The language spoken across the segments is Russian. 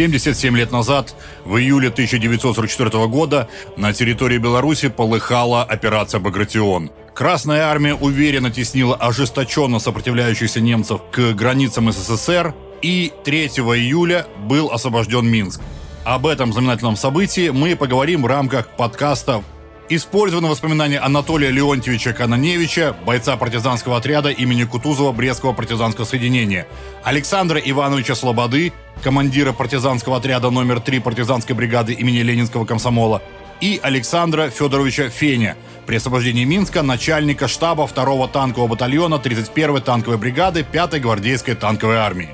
77 лет назад, в июле 1944 года, на территории Беларуси полыхала операция «Багратион». Красная армия уверенно теснила ожесточенно сопротивляющихся немцев к границам СССР, и 3 июля был освобожден Минск. Об этом знаменательном событии мы поговорим в рамках подкаста Использованы воспоминания Анатолия Леонтьевича Кананевича, бойца партизанского отряда имени Кутузова Брестского партизанского соединения, Александра Ивановича Слободы, командира партизанского отряда номер 3 партизанской бригады имени Ленинского комсомола, и Александра Федоровича Феня, при освобождении Минска начальника штаба 2-го танкового батальона 31-й танковой бригады 5-й гвардейской танковой армии.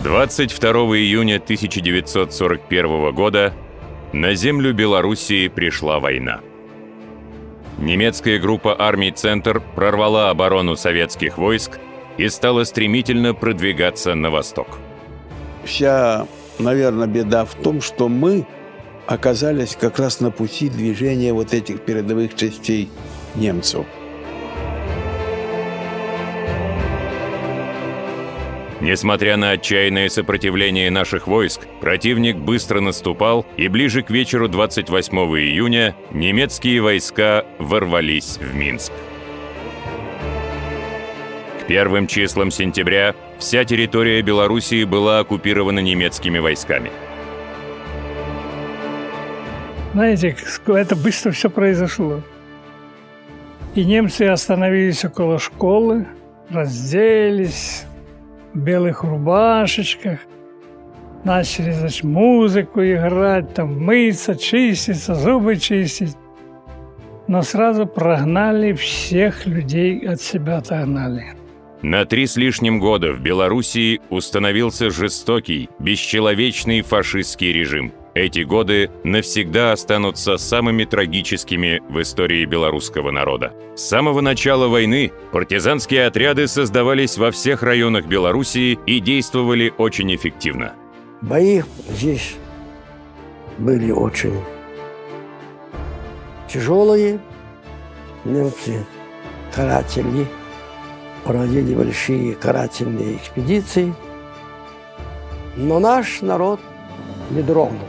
22 июня 1941 года на землю Белоруссии пришла война. Немецкая группа армий «Центр» прорвала оборону советских войск и стала стремительно продвигаться на восток. Вся, наверное, беда в том, что мы оказались как раз на пути движения вот этих передовых частей немцев – Несмотря на отчаянное сопротивление наших войск, противник быстро наступал, и ближе к вечеру 28 июня немецкие войска ворвались в Минск. К первым числам сентября вся территория Белоруссии была оккупирована немецкими войсками. Знаете, это быстро все произошло. И немцы остановились около школы, разделись, белых рубашечках, начали, значит, музыку играть, там, мыться, чиститься, зубы чистить. Но сразу прогнали всех людей от себя отогнали. На три с лишним года в Белоруссии установился жестокий, бесчеловечный фашистский режим – эти годы навсегда останутся самыми трагическими в истории белорусского народа. С самого начала войны партизанские отряды создавались во всех районах Белоруссии и действовали очень эффективно. Бои здесь были очень тяжелые. Немцы каратели проводили большие карательные экспедиции. Но наш народ не дрогнул.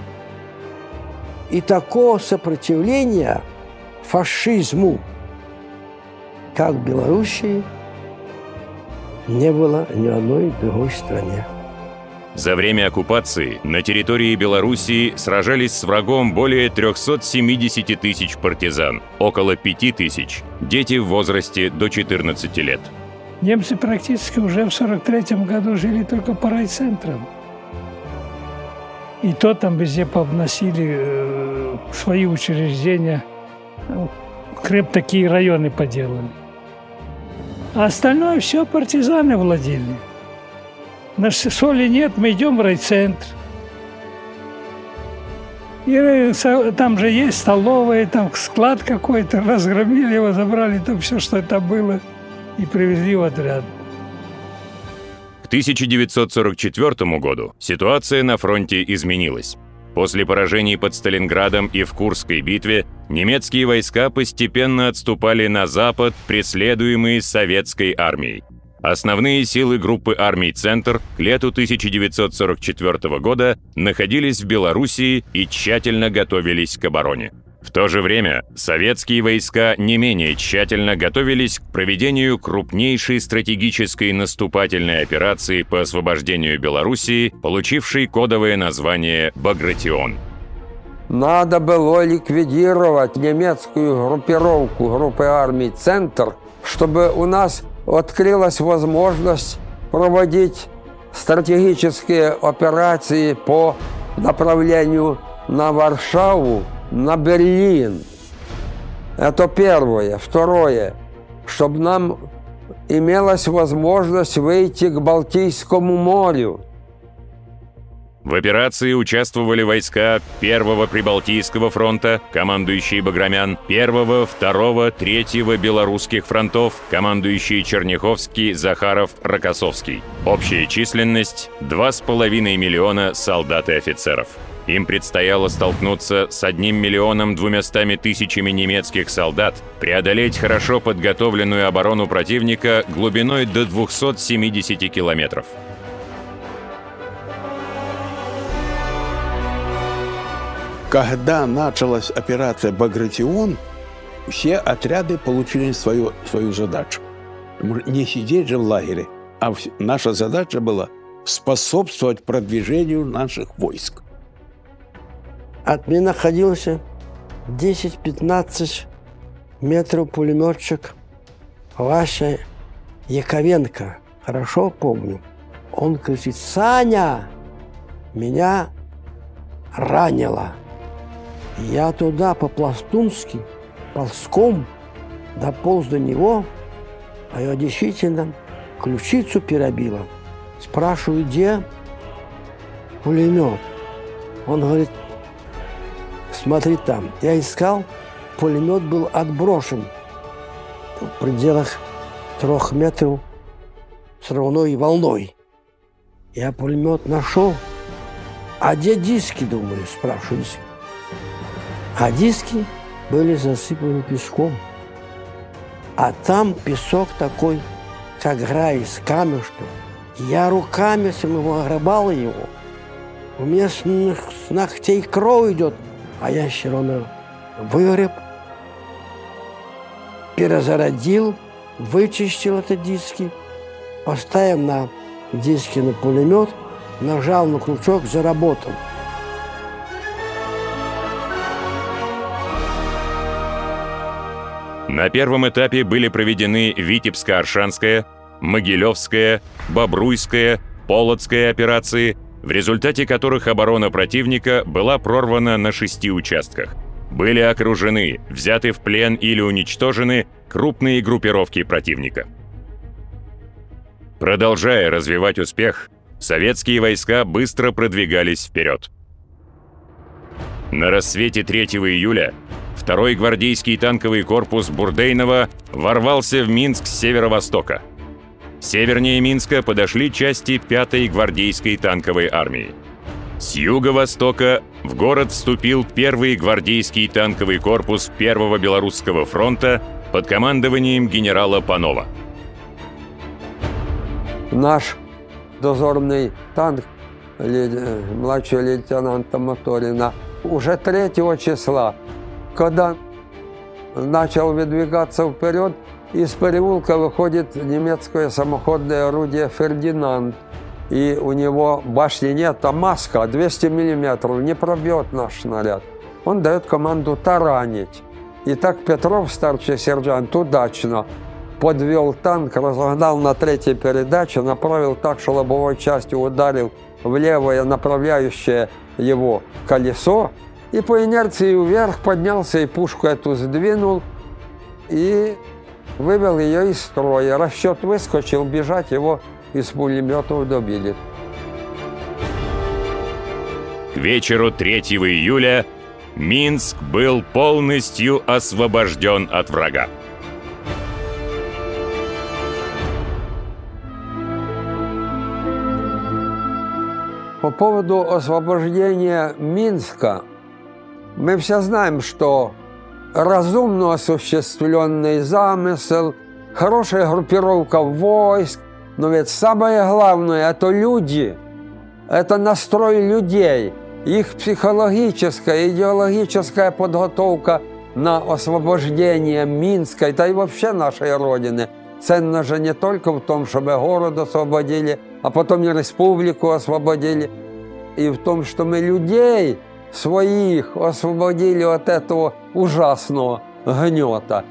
И такого сопротивления фашизму, как в Белоруссии, не было ни в одной другой стране. За время оккупации на территории Белоруссии сражались с врагом более 370 тысяч партизан, около 5 тысяч – дети в возрасте до 14 лет. Немцы практически уже в 43 году жили только по райцентрам. И то там везде пообносили э, свои учреждения. Ну, Крым такие районы поделали. А остальное все партизаны владели. На соли нет, мы идем в райцентр. И э, там же есть столовая, там склад какой-то, разгромили его, забрали там все, что это было, и привезли в отряд. К 1944 году ситуация на фронте изменилась. После поражений под Сталинградом и в Курской битве немецкие войска постепенно отступали на запад, преследуемые советской армией. Основные силы группы армий «Центр» к лету 1944 года находились в Белоруссии и тщательно готовились к обороне. В то же время советские войска не менее тщательно готовились к проведению крупнейшей стратегической наступательной операции по освобождению Белоруссии, получившей кодовое название «Багратион». Надо было ликвидировать немецкую группировку группы армий «Центр», чтобы у нас открылась возможность проводить стратегические операции по направлению на Варшаву на Берлин. Это первое. Второе, чтобы нам имелась возможность выйти к Балтийскому морю. В операции участвовали войска Первого Прибалтийского фронта, командующий Баграмян, Первого, Второго, Третьего Белорусских фронтов, командующий Черняховский, Захаров, Рокоссовский. Общая численность – 2,5 миллиона солдат и офицеров. Им предстояло столкнуться с одним миллионом двумястами тысячами немецких солдат, преодолеть хорошо подготовленную оборону противника глубиной до 270 километров. Когда началась операция «Багратион», все отряды получили свою, свою задачу. Не сидеть же в лагере, а наша задача была способствовать продвижению наших войск. От меня находился 10-15 метров пулеметчик Вася Яковенко. Хорошо помню. Он кричит, Саня, меня ранило. Я туда по-пластунски, ползком дополз до него, а я действительно ключицу перебила. Спрашиваю, где пулемет? Он говорит, смотри там. Я искал, пулемет был отброшен в пределах трех метров взрывной волной. Я пулемет нашел. А где диски, думаю, спрашиваюсь. А диски были засыпаны песком. А там песок такой, как грайс, камешком. Я руками самого ограбал его. У меня с, с ногтей кровь идет, а я все равно выгреб, перезародил, вычистил эти диски, поставил на диски на пулемет, нажал на крючок, заработал. На первом этапе были проведены Витебско-Аршанская, Могилевская, Бобруйская, Полоцкая операции, в результате которых оборона противника была прорвана на шести участках. Были окружены, взяты в плен или уничтожены крупные группировки противника. Продолжая развивать успех, советские войска быстро продвигались вперед. На рассвете 3 июля Второй гвардейский танковый корпус Бурдейнова ворвался в Минск с северо-востока. Севернее Минска подошли части 5-й гвардейской танковой армии. С юго-востока в город вступил первый гвардейский танковый корпус Первого Белорусского фронта под командованием генерала Панова. Наш дозорный танк младшего лейтенанта Моторина уже 3 числа когда начал выдвигаться вперед, из переулка выходит немецкое самоходное орудие «Фердинанд». И у него башни нет, а маска 200 миллиметров не пробьет наш снаряд. Он дает команду таранить. И так Петров, старший сержант, удачно подвел танк, разогнал на третьей передаче, направил так, что лобовой частью ударил в левое направляющее его колесо, и по инерции вверх поднялся и пушку эту сдвинул и вывел ее из строя. Расчет выскочил, бежать его из пулеметов добили. К вечеру 3 июля Минск был полностью освобожден от врага. По поводу освобождения Минска – мы все знаем, что разумно осуществленный замысел, хорошая группировка войск, но ведь самое главное – это люди, это настрой людей, их психологическая, идеологическая подготовка на освобождение Минска, да и вообще нашей Родины. Ценно же не только в том, чтобы город освободили, а потом и республику освободили, и в том, что мы людей – своих освободили от этого ужасного гнета.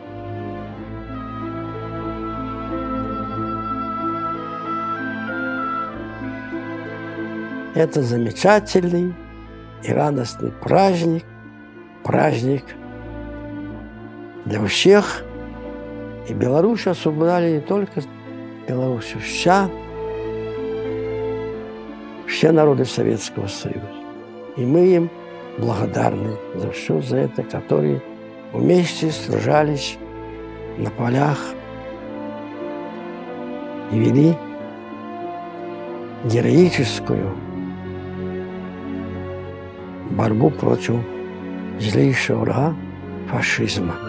Это замечательный и радостный праздник, праздник для всех. И Беларусь освобождали не только Беларусь, вся, все народы Советского Союза. И мы им благодарны за все за это, которые вместе сражались на полях и вели героическую борьбу против злейшего врага фашизма.